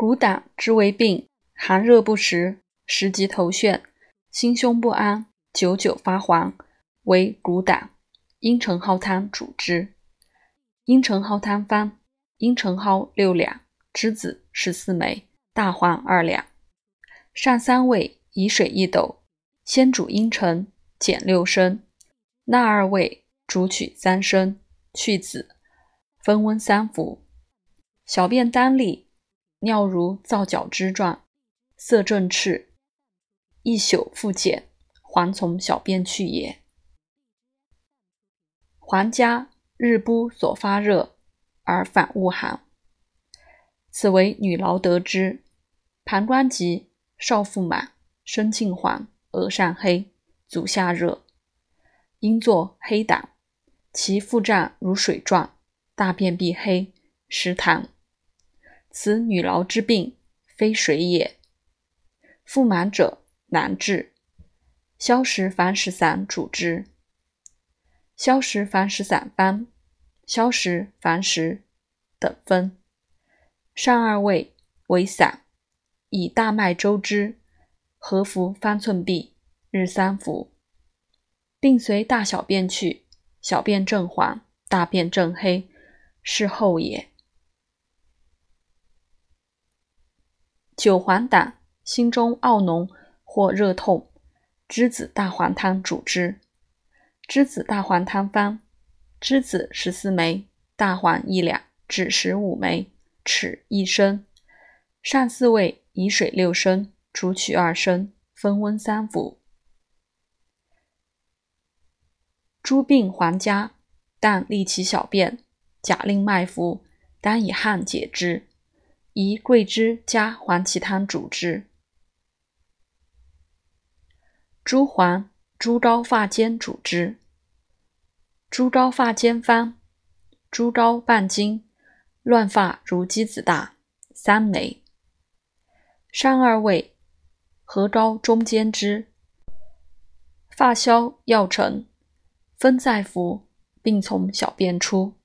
骨胆之为病，寒热不食，食即头眩，心胸不安，久久发黄，为骨胆。茵陈蒿汤主之。茵陈蒿汤方：茵陈蒿六两，栀子十四枚，大黄二两。上三味，以水一斗，先煮茵陈，减六升；纳二味，煮取三升，去子，分温三服。小便单利。尿如皂角汁状，色正赤，一宿复减，还从小便去也。还家日不所发热，而反恶寒，此为女劳得之。膀胱急，少腹满，身尽黄，额上黑，足下热，应作黑胆。其腹胀如水状，大便必黑，食痰。此女劳之病，非水也。腹满者难治，消食防食散主之。消食防食散方：消食防食等分。上二味为散，以大麦粥之，合服方寸匕，日三服。病随大小便去，小便正黄，大便正黑，是后也。九黄疸，心中懊浓或热痛，栀子大黄汤主之。栀子大黄汤方：栀子十四枚，大黄一两，枳实五枚，豉一升。上四味，以水六升，煮取二升，分温三服。诸病还家，但利其小便，假令脉浮，当以汗解之。宜桂枝加黄芪汤主之。猪黄、猪膏发煎主之。猪膏发煎方：猪膏半斤，乱发如鸡子大，三枚。上二味，合膏中间之。发消药成，分在服，并从小便出。